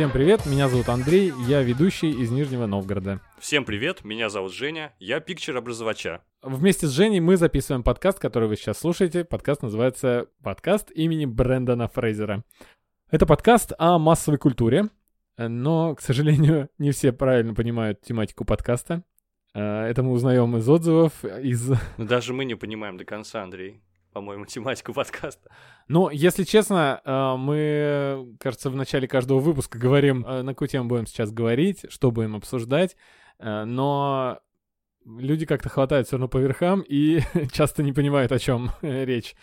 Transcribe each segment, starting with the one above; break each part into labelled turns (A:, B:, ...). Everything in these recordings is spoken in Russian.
A: Всем привет, меня зовут Андрей, я ведущий из Нижнего Новгорода.
B: Всем привет, меня зовут Женя, я пикчер-образовача.
A: Вместе с Женей мы записываем подкаст, который вы сейчас слушаете. Подкаст называется «Подкаст имени Брэндона Фрейзера». Это подкаст о массовой культуре, но, к сожалению, не все правильно понимают тематику подкаста. Э, это мы узнаем из отзывов, из...
B: Даже мы не понимаем до конца, Андрей по-моему, тематику подкаста.
A: Ну, если честно, э, мы, кажется, в начале каждого выпуска говорим, э, на какую тему будем сейчас говорить, что будем обсуждать, э, но люди как-то хватают все равно по верхам и часто не понимают, о чем речь.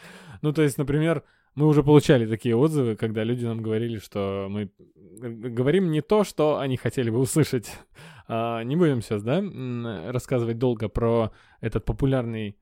A: Ну, то есть, например, мы уже получали такие отзывы, когда люди нам говорили, что мы говорим не то, что они хотели бы услышать. А, не будем сейчас, да, рассказывать долго про этот популярный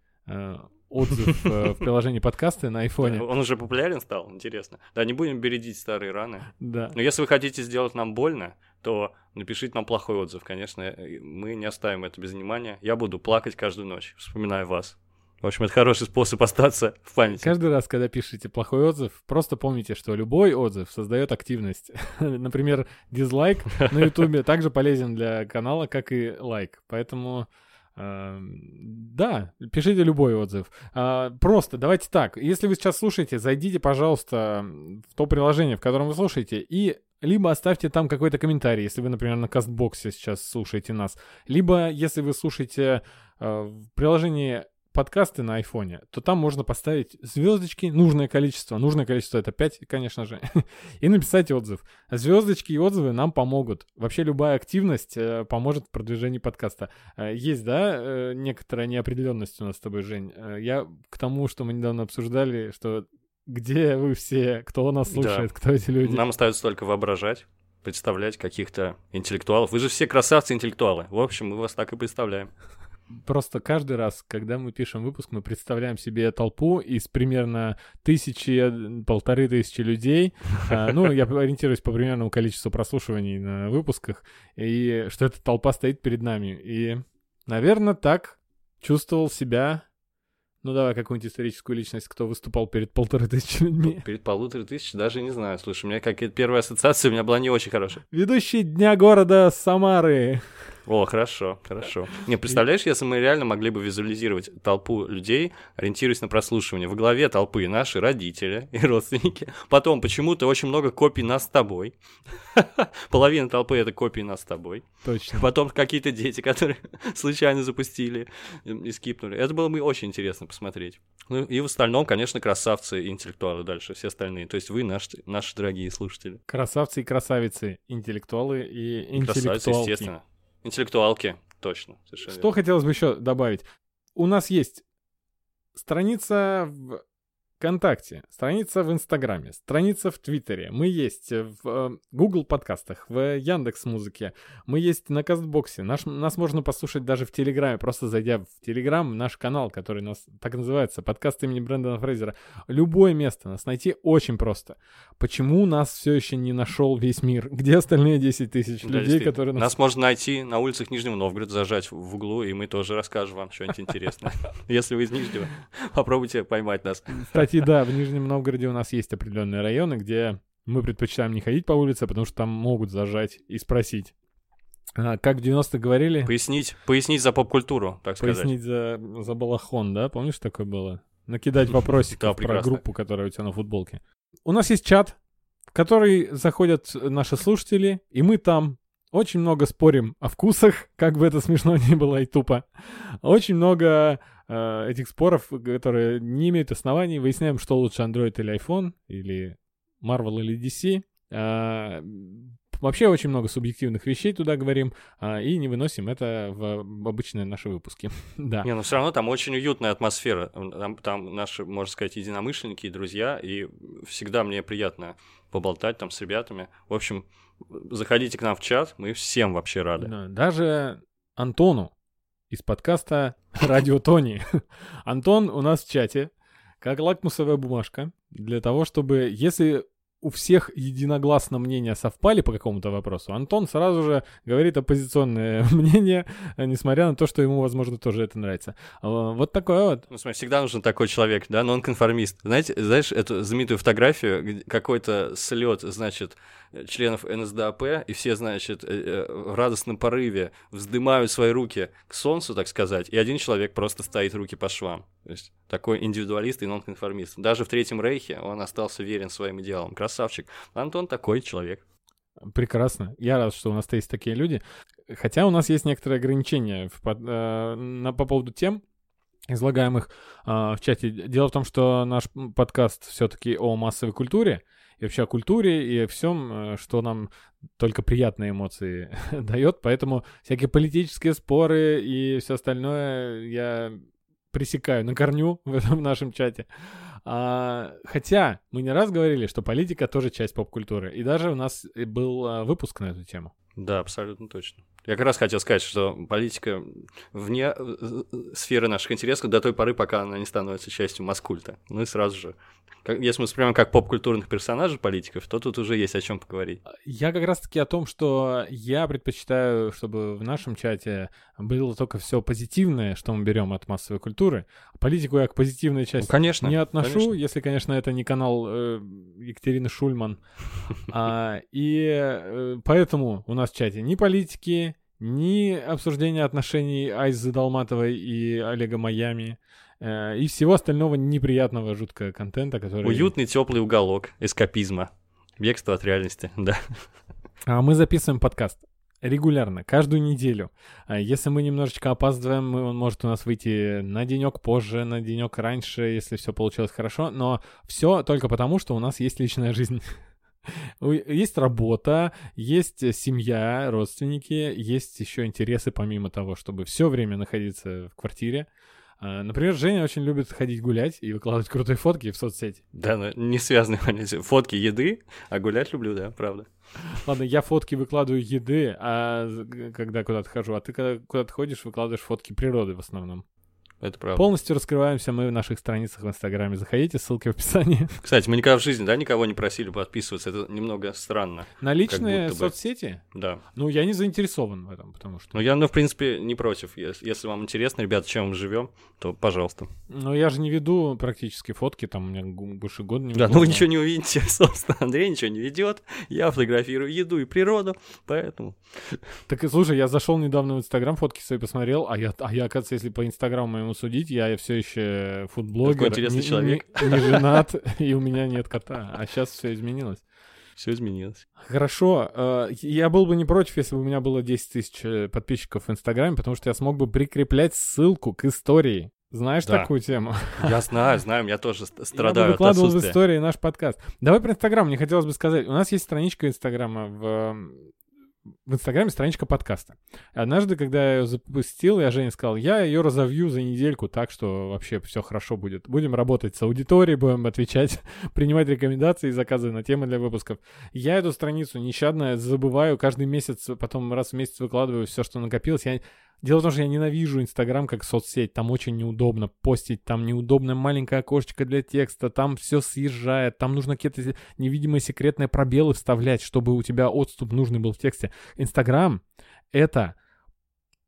A: отзыв э, в приложении подкасты на айфоне.
B: Он уже популярен стал, интересно. Да, не будем бередить старые раны.
A: Да.
B: Но если вы хотите сделать нам больно, то напишите нам плохой отзыв, конечно. Э, мы не оставим это без внимания. Я буду плакать каждую ночь, вспоминая вас. В общем, это хороший способ остаться в памяти.
A: Каждый раз, когда пишете плохой отзыв, просто помните, что любой отзыв создает активность. Например, дизлайк на Ютубе также полезен для канала, как и лайк. Поэтому да, пишите любой отзыв. А, просто давайте так. Если вы сейчас слушаете, зайдите, пожалуйста, в то приложение, в котором вы слушаете, и либо оставьте там какой-то комментарий, если вы, например, на кастбоксе сейчас слушаете нас, либо если вы слушаете э, в приложении подкасты на айфоне, то там можно поставить звездочки, нужное количество, нужное количество это 5, конечно же, и написать отзыв. Звездочки и отзывы нам помогут. Вообще любая активность э, поможет в продвижении подкаста. Э, есть, да, э, некоторая неопределенность у нас с тобой, Жень. Я к тому, что мы недавно обсуждали, что где вы все, кто нас слушает, да. кто эти люди.
B: Нам остается только воображать представлять каких-то интеллектуалов. Вы же все красавцы-интеллектуалы. В общем, мы вас так и представляем
A: просто каждый раз, когда мы пишем выпуск, мы представляем себе толпу из примерно тысячи, полторы тысячи людей. А, ну, я ориентируюсь по примерному количеству прослушиваний на выпусках, и что эта толпа стоит перед нами. И, наверное, так чувствовал себя ну давай какую-нибудь историческую личность, кто выступал перед полторы тысячи людьми.
B: Перед полуторы тысяч даже не знаю. Слушай, у меня какая-то первая ассоциация у меня была не очень хорошая.
A: Ведущий Дня города Самары.
B: О, хорошо, хорошо. Не, представляешь, если мы реально могли бы визуализировать толпу людей, ориентируясь на прослушивание. В голове толпы наши родители и родственники. Потом почему-то очень много копий нас с тобой. Половина толпы — это копии нас с тобой.
A: Точно.
B: Потом какие-то дети, которые случайно запустили и скипнули. Это было бы очень интересно посмотреть. Ну и в остальном, конечно, красавцы и интеллектуалы дальше, все остальные. То есть вы наши, наши дорогие слушатели.
A: Красавцы и красавицы, интеллектуалы и интеллектуалки. Красавицы, естественно.
B: Интеллектуалки, точно.
A: Что верно. хотелось бы еще добавить? У нас есть страница в ВКонтакте, страница в Инстаграме, страница в Твиттере. Мы есть в э, Google подкастах, в Яндекс Музыке. Мы есть на Кастбоксе. Наш, нас можно послушать даже в Телеграме, просто зайдя в Телеграм, наш канал, который нас так называется, подкаст имени Брэндона Фрейзера. Любое место нас найти очень просто. Почему нас все еще не нашел весь мир? Где остальные 10 тысяч да, людей, которые
B: нас... Нас можно найти на улицах Нижнего Новгорода, зажать в углу, и мы тоже расскажем вам что-нибудь интересное. Если вы из Нижнего, попробуйте поймать нас.
A: Кстати, да, в Нижнем Новгороде у нас есть определенные районы, где мы предпочитаем не ходить по улице, потому что там могут зажать и спросить. А, как в 90-х говорили?
B: Пояснить, пояснить за поп-культуру, так
A: сказать. Пояснить за, за балахон, да? Помнишь, такое было? Накидать вопросики да, про группу, которая у тебя на футболке. У нас есть чат, в который заходят наши слушатели, и мы там очень много спорим о вкусах, как бы это смешно ни было и тупо. Очень много э, этих споров, которые не имеют оснований. Выясняем, что лучше Android или iPhone, или Marvel или DC. Э, вообще очень много субъективных вещей туда говорим, э, и не выносим это в, в обычные наши выпуски. да.
B: Не, но все равно там очень уютная атмосфера. Там, там наши, можно сказать, единомышленники и друзья, и всегда мне приятно поболтать там с ребятами. В общем, заходите к нам в чат, мы всем вообще рады. Да,
A: даже Антону из подкаста «Радио Тони». Антон у нас в чате, как лакмусовая бумажка, для того, чтобы, если у всех единогласно мнения совпали по какому-то вопросу, Антон сразу же говорит оппозиционное мнение, несмотря на то, что ему, возможно, тоже это нравится. А, вот такое вот.
B: Ну, смотри, всегда нужен такой человек, да, нонконформист. Знаете, знаешь, эту знаменитую фотографию, какой-то слет, значит, членов НСДАП, и все, значит, э, э, в радостном порыве вздымают свои руки к солнцу, так сказать, и один человек просто стоит руки по швам. То есть такой индивидуалист и нонконформист. Даже в Третьем Рейхе он остался верен своим идеалам. Красавчик. Антон такой человек.
A: Прекрасно. Я рад, что у нас есть такие люди. Хотя у нас есть некоторые ограничения в, э, на, по поводу тем, излагаемых э, в чате. Дело в том, что наш подкаст все-таки о массовой культуре, и вообще о культуре, и о всем, э, что нам только приятные эмоции дает. Поэтому всякие политические споры и все остальное я пресекаю на корню в этом нашем чате. А, хотя мы не раз говорили, что политика тоже часть поп-культуры. И даже у нас был а, выпуск на эту тему.
B: Да, абсолютно точно. Я как раз хотел сказать, что политика вне э, э, сферы наших интересов до той поры, пока она не становится частью маскульта. Ну и сразу же если мы воспринимаем как поп-культурных персонажей политиков, то тут уже есть о чем поговорить.
A: Я как раз-таки о том, что я предпочитаю, чтобы в нашем чате было только все позитивное, что мы берем от массовой культуры. Политику я к позитивной части
B: ну, конечно,
A: не отношу,
B: конечно.
A: если, конечно, это не канал э, Екатерины Шульман. А, и э, поэтому у нас в чате ни политики, ни обсуждения отношений Айзы Далматовой и Олега Майами, Э, и всего остального неприятного, жуткого контента, который...
B: Уютный теплый уголок эскапизма. Бегство от реальности, да.
A: А мы записываем подкаст регулярно, каждую неделю. А если мы немножечко опаздываем, он может у нас выйти на денек позже, на денек раньше, если все получилось хорошо, но все только потому, что у нас есть личная жизнь. Есть работа, есть семья, родственники, есть еще интересы помимо того, чтобы все время находиться в квартире. А, например, Женя очень любит ходить гулять и выкладывать крутые фотки в соцсети.
B: Да, но не связанные фотки еды, а гулять люблю, да, правда.
A: Ладно, я фотки выкладываю еды, а когда куда-то хожу, а ты когда куда-то ходишь, выкладываешь фотки природы в основном.
B: Это правда.
A: Полностью раскрываемся мы в наших страницах в Инстаграме. Заходите, ссылки в описании.
B: Кстати, мы никогда в жизни, да, никого не просили подписываться. Это немного странно.
A: На личные соцсети?
B: Да.
A: Ну, я не заинтересован в этом, потому что...
B: Ну, я, ну, в принципе, не против. Если, если вам интересно, ребята, чем мы живем, то пожалуйста.
A: Ну, я же не веду практически фотки, там у меня больше года не
B: Да, ну вы ничего не увидите, собственно. Андрей ничего не ведет. Я фотографирую еду и природу, поэтому...
A: Так и слушай, я зашел недавно в Инстаграм, фотки свои посмотрел, а я, а я, оказывается, если по Инстаграму моему судить, я все еще фудблогер.
B: Такой интересный
A: не,
B: человек.
A: Не, не женат, и у меня нет кота. А сейчас все изменилось.
B: Все изменилось.
A: Хорошо. Э, я был бы не против, если бы у меня было 10 тысяч э, подписчиков в Инстаграме, потому что я смог бы прикреплять ссылку к истории. Знаешь да. такую тему?
B: Я знаю, знаю, я тоже страдаю
A: Я выкладывал в истории наш подкаст. Давай про Инстаграм, мне хотелось бы сказать. У нас есть страничка Инстаграма в в Инстаграме страничка подкаста. Однажды, когда я ее запустил, я Жене сказал, я ее разовью за недельку так, что вообще все хорошо будет. Будем работать с аудиторией, будем отвечать, принимать рекомендации и заказы на темы для выпусков. Я эту страницу нещадно забываю каждый месяц, потом раз в месяц выкладываю все, что накопилось. Я Дело в том, что я ненавижу Инстаграм как соцсеть. Там очень неудобно постить, там неудобное маленькое окошечко для текста, там все съезжает, там нужно какие-то невидимые секретные пробелы вставлять, чтобы у тебя отступ нужный был в тексте. Инстаграм — это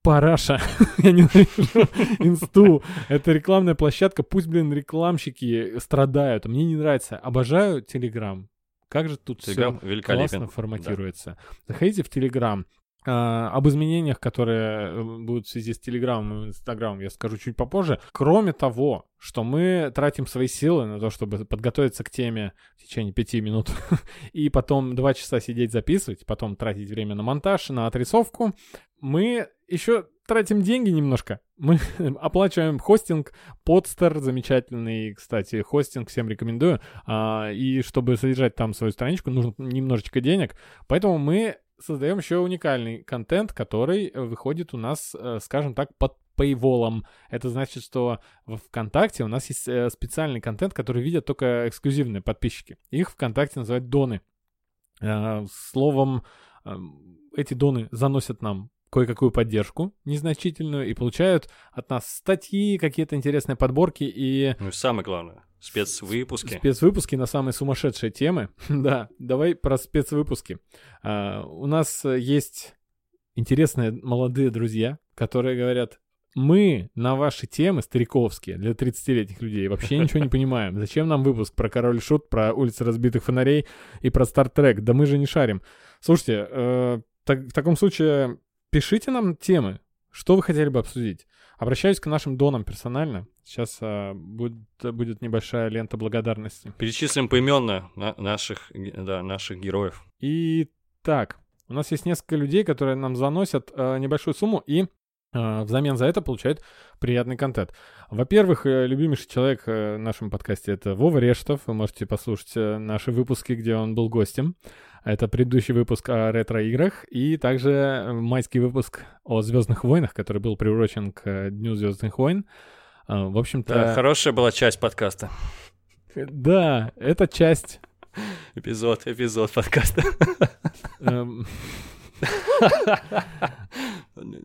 A: параша. Я ненавижу инсту. Это рекламная площадка. Пусть, блин, рекламщики страдают. Мне не нравится. Обожаю Телеграм. Как же тут все классно форматируется. Да. Заходите в Телеграм. Uh, об изменениях, которые э, будут в связи с Телеграмом и Инстаграмом, я скажу чуть попозже. Кроме того, что мы тратим свои силы на то, чтобы подготовиться к теме в течение пяти минут, и потом два часа сидеть записывать, потом тратить время на монтаж, на отрисовку, мы еще тратим деньги немножко. Мы оплачиваем хостинг, подстер, замечательный, кстати, хостинг, всем рекомендую. А, и чтобы содержать там свою страничку, нужно немножечко денег. Поэтому мы создаем еще уникальный контент, который выходит у нас, э, скажем так, под пейволом. Это значит, что в ВКонтакте у нас есть э, специальный контент, который видят только эксклюзивные подписчики. Их ВКонтакте называют доны. Э, словом, эти доны заносят нам кое-какую поддержку незначительную и получают от нас статьи, какие-то интересные подборки и...
B: Ну и самое главное, спецвыпуски.
A: Спецвыпуски на самые сумасшедшие темы. да, давай про спецвыпуски. А, у нас есть интересные молодые друзья, которые говорят, мы на ваши темы стариковские для 30-летних людей вообще ничего не понимаем. Зачем нам выпуск про Король Шут, про улицы разбитых фонарей и про Стартрек? Да мы же не шарим. Слушайте, э, так, в таком случае пишите нам темы, что вы хотели бы обсудить. Обращаюсь к нашим донам персонально. Сейчас э, будет, будет небольшая лента благодарности.
B: Перечислим поименно на наших, да, наших героев.
A: И так, у нас есть несколько людей, которые нам заносят э, небольшую сумму и э, взамен за это получают приятный контент. Во-первых, э, любимейший человек э, в нашем подкасте это Вова Рештов. Вы можете послушать э, наши выпуски, где он был гостем. Это предыдущий выпуск о ретро-играх и также майский выпуск о Звездных войнах, который был приурочен к Дню Звездных войн. В общем-то...
B: Да, хорошая была часть подкаста.
A: Да, это часть...
B: Эпизод, эпизод подкаста.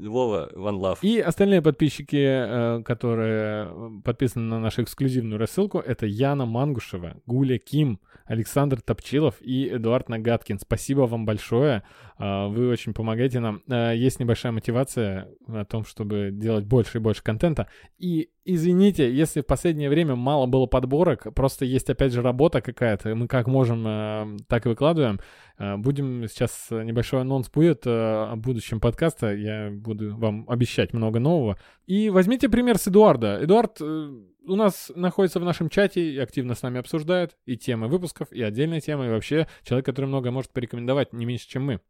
B: Вова, One Love.
A: И остальные подписчики, э, которые подписаны на нашу эксклюзивную рассылку, это Яна Мангушева, Гуля Ким, Александр Топчилов и Эдуард Нагаткин. Спасибо вам большое. А, вы очень помогаете нам. Есть небольшая мотивация о том, чтобы делать больше и больше контента. И извините, если в последнее время мало было подборок, просто есть опять же работа какая-то, мы как можем, так и выкладываем. Будем сейчас, небольшой анонс будет о будущем подкаста, я буду вам обещать много нового. И возьмите пример с Эдуарда. Эдуард э, у нас находится в нашем чате и активно с нами обсуждает и темы выпусков, и отдельные темы, и вообще человек, который много может порекомендовать, не меньше, чем мы.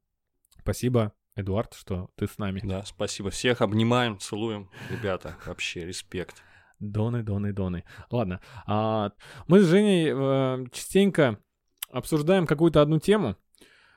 A: Спасибо, Эдуард, что ты с нами.
B: Да, спасибо. Всех обнимаем, целуем. Ребята, вообще респект.
A: Доны, доны, доны. Ладно. А, мы с Женей э, частенько обсуждаем какую-то одну тему,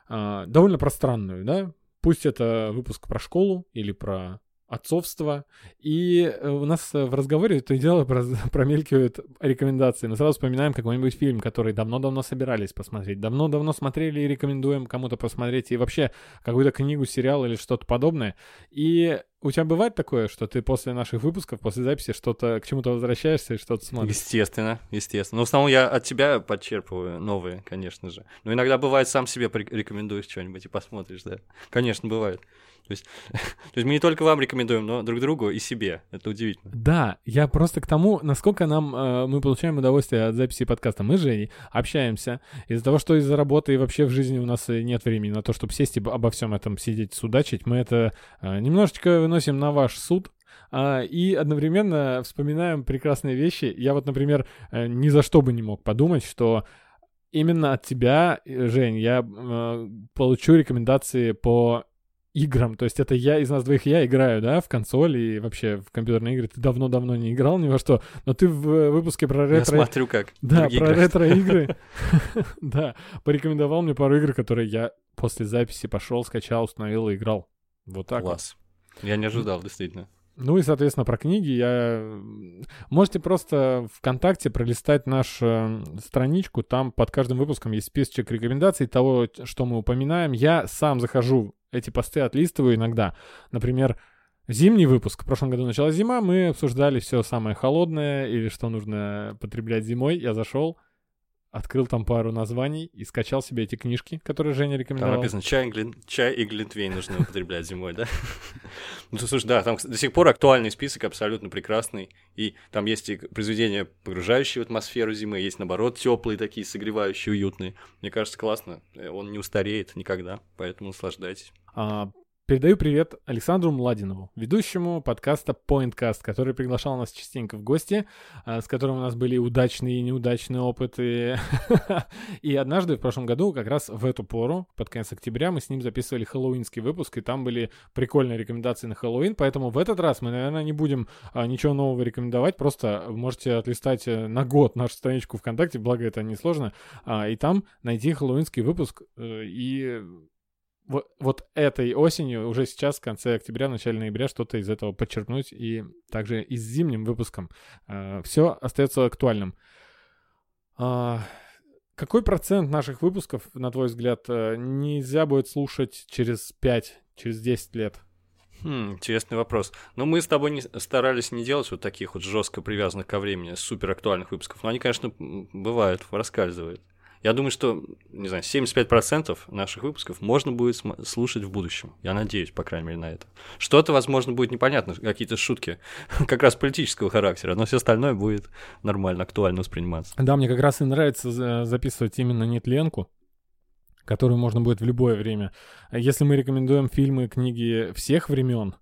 A: э, довольно пространную, да? Пусть это выпуск про школу или про отцовство. И э, у нас э, в разговоре то и дело промелькивают рекомендации. Мы сразу вспоминаем какой-нибудь фильм, который давно-давно собирались посмотреть. Давно-давно смотрели и рекомендуем кому-то посмотреть. И вообще какую-то книгу, сериал или что-то подобное. И у тебя бывает такое, что ты после наших выпусков, после записи что-то к чему-то возвращаешься и что-то смотришь?
B: Естественно, естественно. Но в основном я от тебя подчерпываю новые, конечно же. Но иногда бывает сам себе рекомендуешь что-нибудь и посмотришь, да. Конечно, бывает. То есть, то есть мы не только вам рекомендуем, но друг другу и себе. Это удивительно.
A: Да, я просто к тому, насколько нам э, мы получаем удовольствие от записи подкаста. Мы с Женей общаемся. Из-за того, что из-за работы и вообще в жизни у нас нет времени на то, чтобы сесть и обо всем этом сидеть, судачить, мы это э, немножечко выносим на ваш суд, а, и одновременно вспоминаем прекрасные вещи. Я вот, например, э, ни за что бы не мог подумать, что именно от тебя, э, Жень, я э, получу рекомендации по играм. То есть это я из нас двоих я играю, да, в консоли и вообще в компьютерные игры. Ты давно-давно не играл ни во что, но ты в э, выпуске про ретро...
B: Я смотрю как.
A: Да, про ретро-игры. Да, порекомендовал мне пару игр, которые я после записи пошел, скачал, установил и играл. Вот так
B: Класс. Я не ожидал, действительно.
A: Ну и, соответственно, про книги я... Можете просто ВКонтакте пролистать нашу страничку, там под каждым выпуском есть списочек рекомендаций того, что мы упоминаем. Я сам захожу эти посты отлистываю иногда. Например, зимний выпуск. В прошлом году началась зима, мы обсуждали все самое холодное или что нужно потреблять зимой. Я зашел, открыл там пару названий и скачал себе эти книжки, которые Женя рекомендовал.
B: Там написано чай, глин... чай и глинтвейн нужно употреблять зимой, да? Ну, слушай, да, там до сих пор актуальный список, абсолютно прекрасный. И там есть и произведения, погружающие в атмосферу зимы, есть, наоборот, теплые такие, согревающие, уютные. Мне кажется, классно. Он не устареет никогда, поэтому наслаждайтесь.
A: А, Передаю привет Александру Младинову, ведущему подкаста PointCast, который приглашал нас частенько в гости, а, с которым у нас были удачные и неудачные опыты. И однажды в прошлом году, как раз в эту пору, под конец октября, мы с ним записывали хэллоуинский выпуск, и там были прикольные рекомендации на Хэллоуин, поэтому в этот раз мы, наверное, не будем а, ничего нового рекомендовать, просто можете отлистать э, на год нашу страничку ВКонтакте, благо это несложно, а, и там найти хэллоуинский выпуск э, и вот, вот этой осенью, уже сейчас, в конце октября, начале ноября, что-то из этого подчеркнуть и также и с зимним выпуском. Э, все остается актуальным. Э, какой процент наших выпусков, на твой взгляд, э, нельзя будет слушать через 5, через 10 лет?
B: Хм, интересный вопрос. Но мы с тобой не, старались не делать вот таких вот жестко привязанных ко времени супер актуальных выпусков. Но они, конечно, бывают, раскальзывают. Я думаю, что, не знаю, 75% наших выпусков можно будет слушать в будущем. Я надеюсь, по крайней мере, на это. Что-то, возможно, будет непонятно, какие-то шутки как раз политического характера, но все остальное будет нормально, актуально восприниматься.
A: Да, мне как раз и нравится записывать именно нетленку, которую можно будет в любое время. Если мы рекомендуем фильмы, книги всех времен,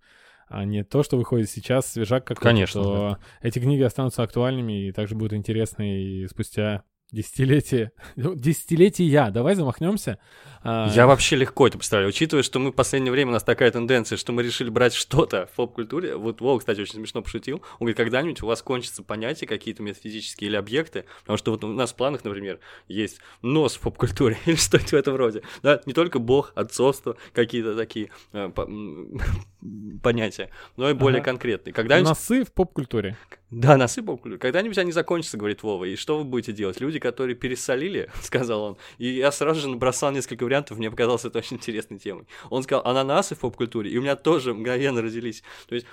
A: а не то, что выходит сейчас, свежак какой-то,
B: Конечно,
A: то
B: да.
A: эти книги останутся актуальными и также будут интересны и спустя Десятилетие. Ну, десятилетия. Давай замахнемся.
B: А, Я вообще легко это представляю. Учитывая, что мы в последнее время у нас такая тенденция, что мы решили брать что-то в поп-культуре. Вот Вова, кстати, очень смешно пошутил. Он говорит, когда-нибудь у вас кончатся понятия какие-то метафизические или объекты. Потому что вот у нас в планах, например, есть нос в поп-культуре или что-то в этом роде. Да, не только бог, отцовство, какие-то такие э, понятия, но и более ага. конкретные.
A: Когда Носы в поп-культуре.
B: Да, носы в поп-культуре. Когда-нибудь они закончатся, говорит Вова. И что вы будете делать? Люди, которые пересолили, сказал он. И я сразу же набросал несколько вариантов, мне показалось это очень интересной темой. Он сказал ананасы в поп-культуре, и у меня тоже мгновенно родились. То есть,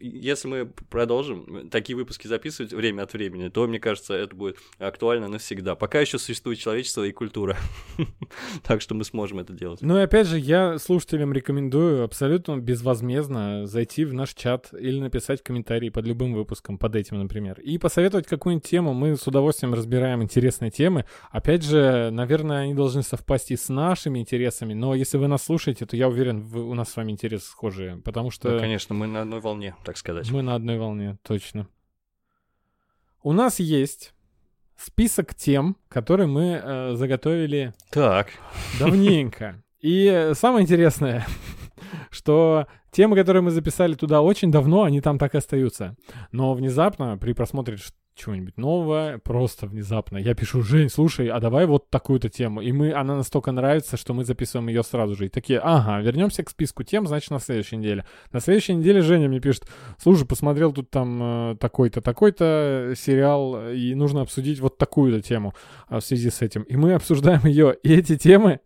B: если мы продолжим такие выпуски записывать время от времени, то, мне кажется, это будет актуально навсегда. Пока еще существует человечество и культура. так что мы сможем это делать.
A: Ну и опять же, я слушателям рекомендую абсолютно безвозмездно зайти в наш чат или написать комментарий под любым выпуском, под этим, например, и посоветовать какую-нибудь тему. Мы с удовольствием разбираем интересные темы. Опять же, наверное, они должны совпасть и с нашими интересами, но если вы нас слушаете, то я уверен, вы, у нас с вами интересы схожие, потому что...
B: Ну, конечно, мы на одной волне, так сказать.
A: Мы на одной волне, точно. У нас есть список тем, которые мы э, заготовили
B: так.
A: давненько. И самое интересное, что темы, которые мы записали туда очень давно, они там так и остаются. Но внезапно при просмотре чего-нибудь нового, просто внезапно. Я пишу, Жень, слушай, а давай вот такую-то тему. И мы, она настолько нравится, что мы записываем ее сразу же. И такие, ага, вернемся к списку тем, значит, на следующей неделе. На следующей неделе Женя мне пишет, слушай, посмотрел тут там э, такой-то, такой-то сериал, и нужно обсудить вот такую-то тему э, в связи с этим. И мы обсуждаем ее. И эти темы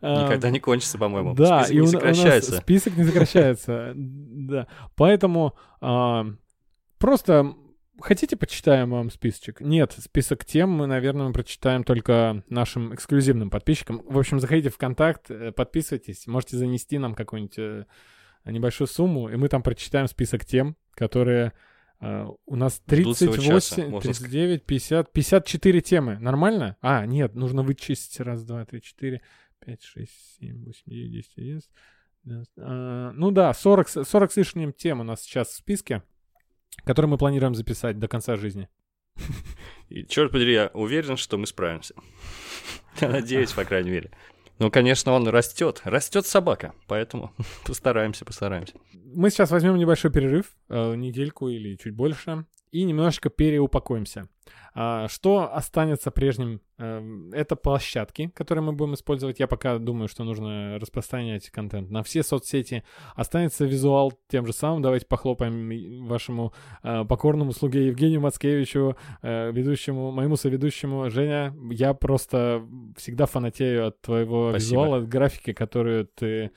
B: Никогда не кончится, по-моему.
A: Да, список и не сокращается. У нас список не сокращается. Да. Поэтому а, просто Хотите, почитаем вам списочек? Нет, список тем мы, наверное, прочитаем только нашим эксклюзивным подписчикам. В общем, заходите в контакт, э, подписывайтесь, можете занести нам какую-нибудь э, небольшую сумму, и мы там прочитаем список тем, которые э, у нас 38, 39, 50, 54 темы. Нормально? А, нет, нужно вычесть. Раз, два, три, четыре, пять, шесть, семь, восемь, девять, десять, одиннадцать. А, ну да, 40, 40 с лишним тем у нас сейчас в списке который мы планируем записать до конца жизни.
B: И, черт подери, я уверен, что мы справимся. Я надеюсь, по крайней мере. Ну, конечно, он растет. Растет собака. Поэтому постараемся, постараемся.
A: Мы сейчас возьмем небольшой перерыв, э, недельку или чуть больше, и немножечко переупакуемся. А, что останется прежним? Эм, это площадки, которые мы будем использовать. Я пока думаю, что нужно распространять контент на все соцсети. Останется визуал тем же самым. Давайте похлопаем вашему э, покорному слуге Евгению Мацкевичу, э, ведущему, моему соведущему. Женя, я просто всегда фанатею от твоего Спасибо. визуала, от графики, которую ты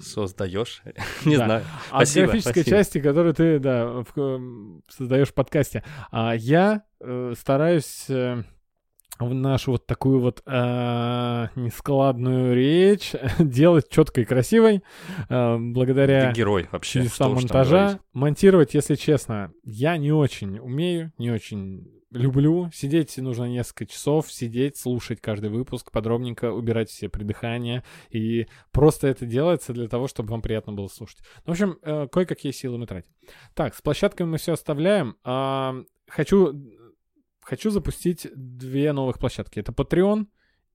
B: Создаешь? Не
A: да.
B: знаю.
A: Спасибо, графической спасибо. части, которую ты, да, в, эм, создаешь в подкасте. А я э, стараюсь э, в нашу вот такую вот э, нескладную речь делать четкой и красивой, э, благодаря
B: Ты герой вообще.
A: Что монтажа. Монтировать, если честно, я не очень умею, не очень люблю. Сидеть нужно несколько часов, сидеть, слушать каждый выпуск, подробненько убирать все придыхания. И просто это делается для того, чтобы вам приятно было слушать. Ну, в общем, э, кое-какие силы мы тратим. Так, с площадками мы все оставляем. А, хочу, хочу запустить две новых площадки. Это Patreon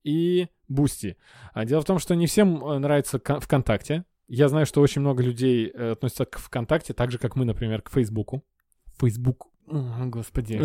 A: и Boosty. А, дело в том, что не всем э, нравится ВКонтакте. Я знаю, что очень много людей э, относятся к ВКонтакте, так же, как мы, например, к Фейсбуку. Facebook господи.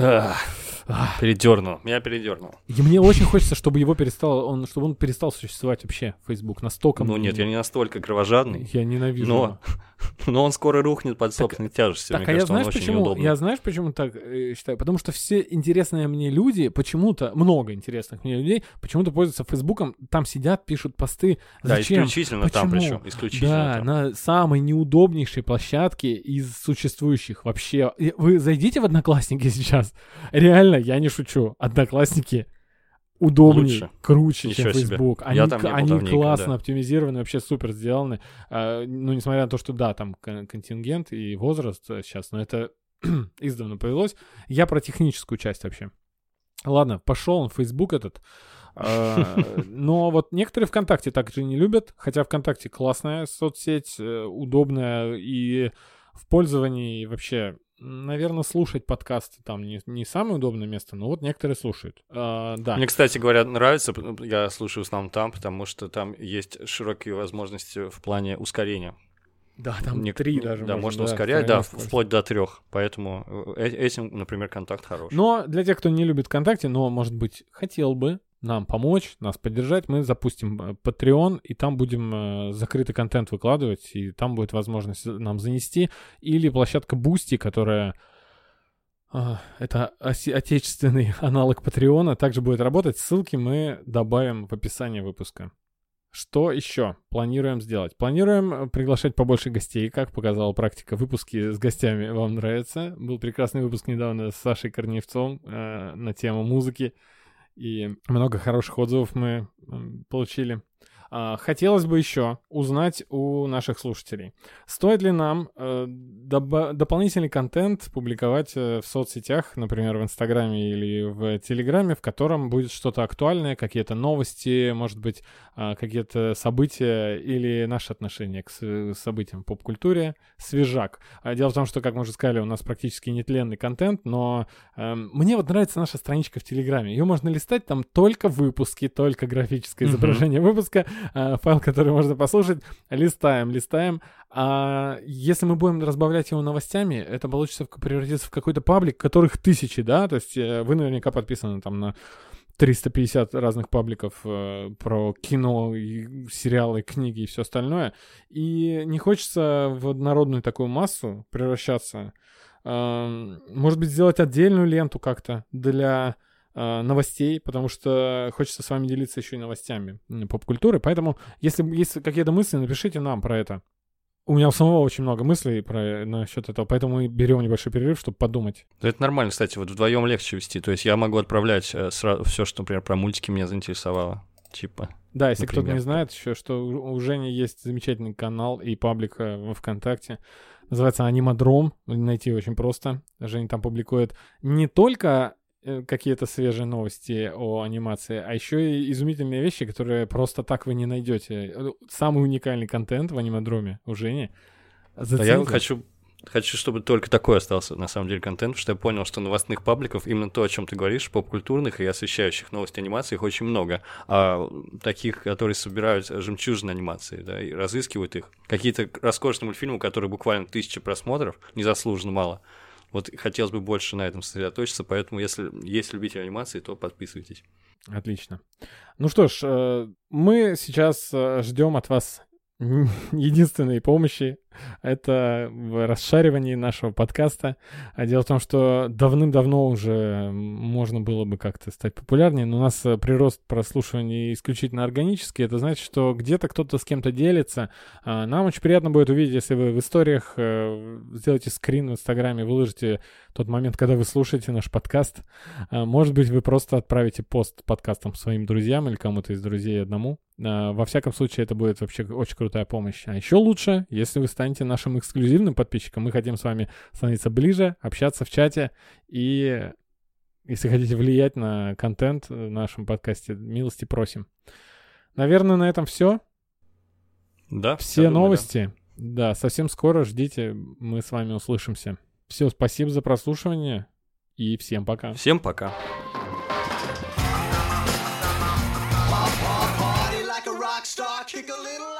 B: Передернул. Меня передернул.
A: И мне очень хочется, чтобы его перестал, он, чтобы он перестал существовать вообще, Facebook, настолько.
B: Ну нет, я не настолько кровожадный.
A: Я ненавижу.
B: Но, но он скоро рухнет под собственной тяжестью.
A: Так, мне а кажется, я знаешь почему? Я знаешь почему так э, считаю? Потому что все интересные мне люди, почему-то много интересных мне людей, почему-то пользуются Фейсбуком, там сидят, пишут посты. Зачем?
B: Да, исключительно почему? там причем, исключительно.
A: Да,
B: там.
A: на самой неудобнейшей площадке из существующих вообще. Вы зайдите в Одноклассники сейчас. Реально, я не шучу. Одноклассники удобнее,
B: Лучше.
A: круче,
B: Ничего
A: чем
B: себе.
A: Facebook. Они,
B: Я там
A: они классно
B: да.
A: оптимизированы, вообще супер сделаны. А, ну, несмотря на то, что да, там кон- контингент и возраст сейчас, но это издавна повелось. Я про техническую часть вообще. Ладно, пошел он, Facebook этот. А, Но вот некоторые ВКонтакте также не любят, хотя ВКонтакте классная соцсеть, э, удобная и в пользовании и вообще, наверное, слушать подкасты там не, не самое удобное место, но вот некоторые слушают. А, Да.
B: Мне, кстати говоря, нравится, я слушаю в основном там, потому что там есть широкие возможности в плане ускорения.
A: Да, там
B: Не-
A: три даже.
B: Да, можно ускорять, да, в- вплоть до трех. Поэтому э, э- этим, например, контакт хороший.
A: Но для тех, кто не любит ВКонтакте, но, может быть, хотел бы нам помочь, нас поддержать, мы запустим э, Patreon, и там будем э, закрытый контент выкладывать, и там будет возможность нам занести. Или площадка Boosty, которая... а, это отечественный аналог Патреона, также будет работать. Ссылки мы добавим в описании выпуска. Что еще планируем сделать? Планируем э, приглашать побольше гостей, как показала практика. Выпуски с гостями вам нравятся. Был прекрасный выпуск недавно с Сашей Корнеевцом э, на тему музыки. И много хороших отзывов мы получили. А, Хотелось бы еще узнать у наших слушателей, стоит ли нам э, дополнительный контент публиковать э, в соцсетях, например, в Инстаграме или в Телеграме, в котором будет что-то актуальное, какие-то новости, может быть, а, какие-то события или наши отношения к событиям в поп-культуре. Свежак. А Дело в том, что, как мы уже сказали, у нас практически нетленный контент, но эм, мне вот нравится наша страничка в Телеграме. Ее можно листать, там только выпуски, только графическое изображение выпуска, файл, который можно послушать. Листаем, листаем. А если мы будем разбавлять его новостями, это получится превратится в какой-то паблик, которых тысячи, да? То есть э, вы наверняка подписаны там на 350 разных пабликов э, про кино, и сериалы, книги и все остальное. И не хочется в однородную такую массу превращаться. Эм, Может быть, сделать отдельную ленту как-то для э, новостей, потому что хочется с вами делиться еще и новостями поп-культуры. Поэтому, если есть какие-то мысли, напишите нам про это. У меня у самого очень много мыслей про, насчет этого, поэтому мы берем небольшой перерыв, чтобы подумать.
B: Да Это нормально, кстати, вот вдвоем легче вести. То есть я могу отправлять все, что, например, про мультики меня заинтересовало. Типа.
A: Да, если кто-то не знает еще, что у Жени есть замечательный канал и паблик э, во ВКонтакте. Называется Анимадром. Найти очень просто. Женя там публикует не только э, какие-то свежие новости о анимации, а еще и изумительные вещи, которые просто так вы не найдете. Э, Самый уникальный контент в анимадроме у Жени.
B: Да я хочу, хочу, чтобы только такой остался, на самом деле, контент, потому что я понял, что новостных пабликов, именно то, о чем ты говоришь, поп-культурных и освещающих новости анимации, их очень много. А таких, которые собирают жемчужины анимации, да, и разыскивают их. Какие-то роскошные мультфильмы, у которых буквально тысяча просмотров, незаслуженно мало. Вот хотелось бы больше на этом сосредоточиться, поэтому если есть любители анимации, то подписывайтесь.
A: Отлично. Ну что ж, э, мы сейчас ждем от вас единственной помощи. Это в расшаривании нашего подкаста. А Дело в том, что давным-давно уже можно было бы как-то стать популярнее, но у нас э, прирост прослушиваний исключительно органический. Это значит, что где-то кто-то с кем-то делится. А Нам очень приятно будет увидеть, если вы в историях э, сделаете скрин в Инстаграме, выложите тот момент, когда вы слушаете наш подкаст. А, Может быть, вы просто отправите пост подкастом своим друзьям или кому-то из друзей одному. А, Во всяком случае, это будет вообще очень крутая помощь. А еще лучше, если вы станете нашим эксклюзивным подписчиком. Мы хотим с вами становиться ближе, общаться в чате и если хотите влиять на контент в нашем подкасте, милости просим. Наверное, на этом все.
B: Да.
A: Все
B: думаю,
A: новости. Да. да, совсем скоро ждите, мы с вами услышимся. Все, спасибо за прослушивание и всем пока.
B: Всем пока. Kick a little